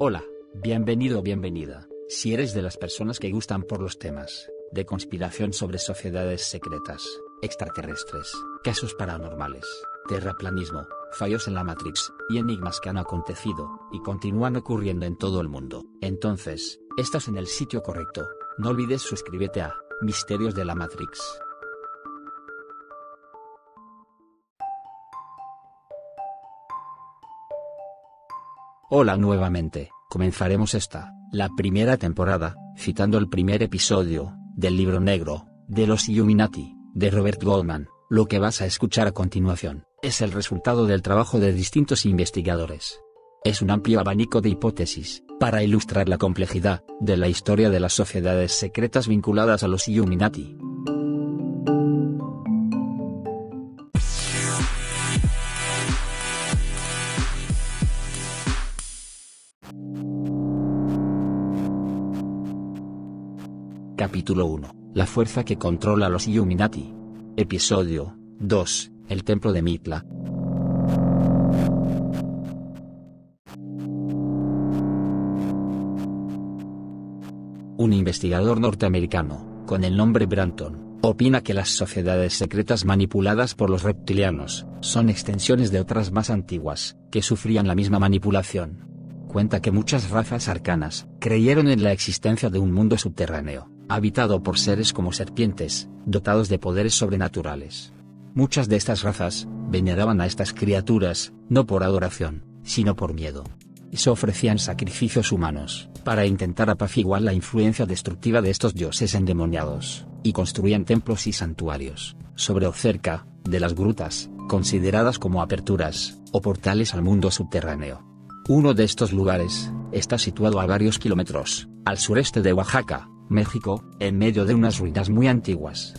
Hola, bienvenido o bienvenida. Si eres de las personas que gustan por los temas de conspiración sobre sociedades secretas, extraterrestres, casos paranormales, terraplanismo, fallos en la Matrix y enigmas que han acontecido y continúan ocurriendo en todo el mundo, entonces, estás en el sitio correcto. No olvides suscribirte a Misterios de la Matrix. Hola nuevamente, comenzaremos esta, la primera temporada, citando el primer episodio, del libro negro, de los Illuminati, de Robert Goldman. Lo que vas a escuchar a continuación, es el resultado del trabajo de distintos investigadores. Es un amplio abanico de hipótesis, para ilustrar la complejidad, de la historia de las sociedades secretas vinculadas a los Illuminati. Capítulo 1. La fuerza que controla los Illuminati. Episodio 2. El Templo de Mitla. Un investigador norteamericano, con el nombre Branton, opina que las sociedades secretas manipuladas por los reptilianos, son extensiones de otras más antiguas, que sufrían la misma manipulación. Cuenta que muchas razas arcanas, creyeron en la existencia de un mundo subterráneo, habitado por seres como serpientes, dotados de poderes sobrenaturales. Muchas de estas razas, veneraban a estas criaturas, no por adoración, sino por miedo. Se ofrecían sacrificios humanos, para intentar apaciguar la influencia destructiva de estos dioses endemoniados, y construían templos y santuarios, sobre o cerca, de las grutas, consideradas como aperturas, o portales al mundo subterráneo. Uno de estos lugares, está situado a varios kilómetros, al sureste de Oaxaca, México, en medio de unas ruinas muy antiguas.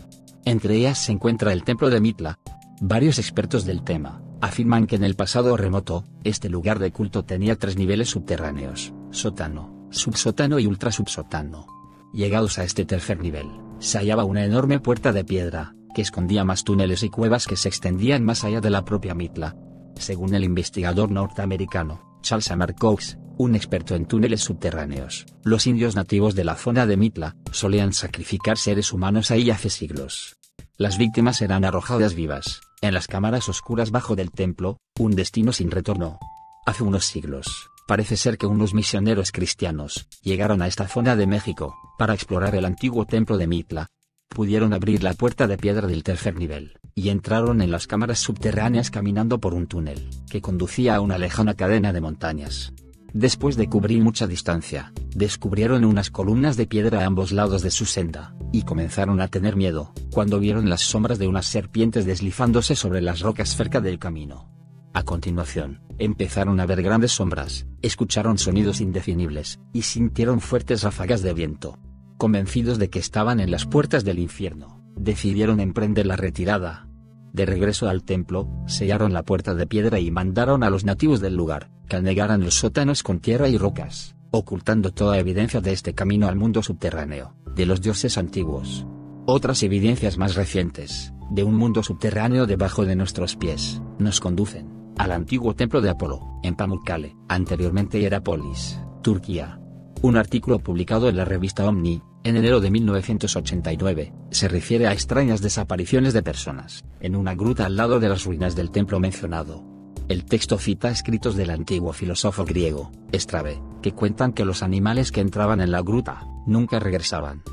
Entre ellas se encuentra el templo de Mitla. Varios expertos del tema, afirman que en el pasado remoto, este lugar de culto tenía tres niveles subterráneos, sótano, subsótano y ultrasubsótano. Llegados a este tercer nivel, se hallaba una enorme puerta de piedra, que escondía más túneles y cuevas que se extendían más allá de la propia Mitla. Según el investigador norteamericano, Charles Amar Cox, un experto en túneles subterráneos, los indios nativos de la zona de Mitla, solían sacrificar seres humanos ahí hace siglos. Las víctimas eran arrojadas vivas, en las cámaras oscuras bajo del templo, un destino sin retorno. Hace unos siglos, parece ser que unos misioneros cristianos, llegaron a esta zona de México, para explorar el antiguo templo de Mitla. Pudieron abrir la puerta de piedra del tercer nivel, y entraron en las cámaras subterráneas caminando por un túnel, que conducía a una lejana cadena de montañas. Después de cubrir mucha distancia, descubrieron unas columnas de piedra a ambos lados de su senda, y comenzaron a tener miedo, cuando vieron las sombras de unas serpientes deslizándose sobre las rocas cerca del camino. A continuación, empezaron a ver grandes sombras, escucharon sonidos indefinibles, y sintieron fuertes ráfagas de viento. Convencidos de que estaban en las puertas del infierno, decidieron emprender la retirada, de regreso al templo, sellaron la puerta de piedra y mandaron a los nativos del lugar, que anegaran los sótanos con tierra y rocas, ocultando toda evidencia de este camino al mundo subterráneo, de los dioses antiguos. Otras evidencias más recientes, de un mundo subterráneo debajo de nuestros pies, nos conducen, al antiguo templo de Apolo, en Pamukkale, anteriormente Hierápolis, Turquía. Un artículo publicado en la revista Omni, en enero de 1989, se refiere a extrañas desapariciones de personas, en una gruta al lado de las ruinas del templo mencionado. El texto cita escritos del antiguo filósofo griego, Estrabe, que cuentan que los animales que entraban en la gruta, nunca regresaban.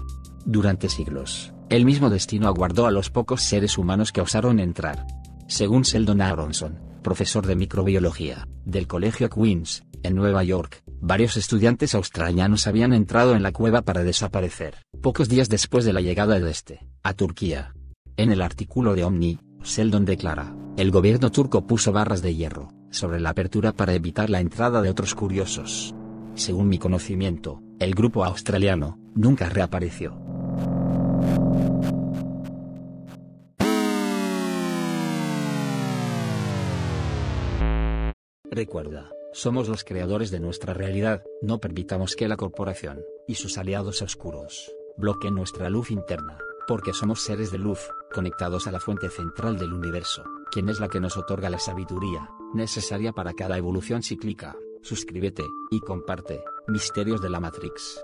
Durante siglos, el mismo destino aguardó a los pocos seres humanos que osaron entrar. Según Sheldon Aronson, profesor de microbiología, del Colegio Queens, en Nueva York, varios estudiantes australianos habían entrado en la cueva para desaparecer, pocos días después de la llegada de este, a Turquía. En el artículo de Omni, Sheldon declara, el gobierno turco puso barras de hierro, sobre la apertura para evitar la entrada de otros curiosos. Según mi conocimiento, el grupo australiano, nunca reapareció. Recuerda, somos los creadores de nuestra realidad, no permitamos que la corporación, y sus aliados oscuros, bloqueen nuestra luz interna, porque somos seres de luz, conectados a la fuente central del universo, quien es la que nos otorga la sabiduría, necesaria para cada evolución cíclica. Suscríbete, y comparte, Misterios de la Matrix.